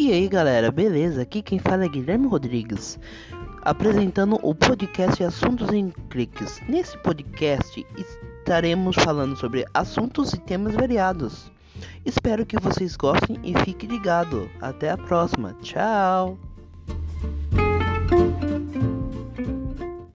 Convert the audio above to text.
E aí galera, beleza? Aqui quem fala é Guilherme Rodrigues, apresentando o podcast Assuntos em Cliques. Nesse podcast estaremos falando sobre assuntos e temas variados. Espero que vocês gostem e fique ligado. Até a próxima. Tchau!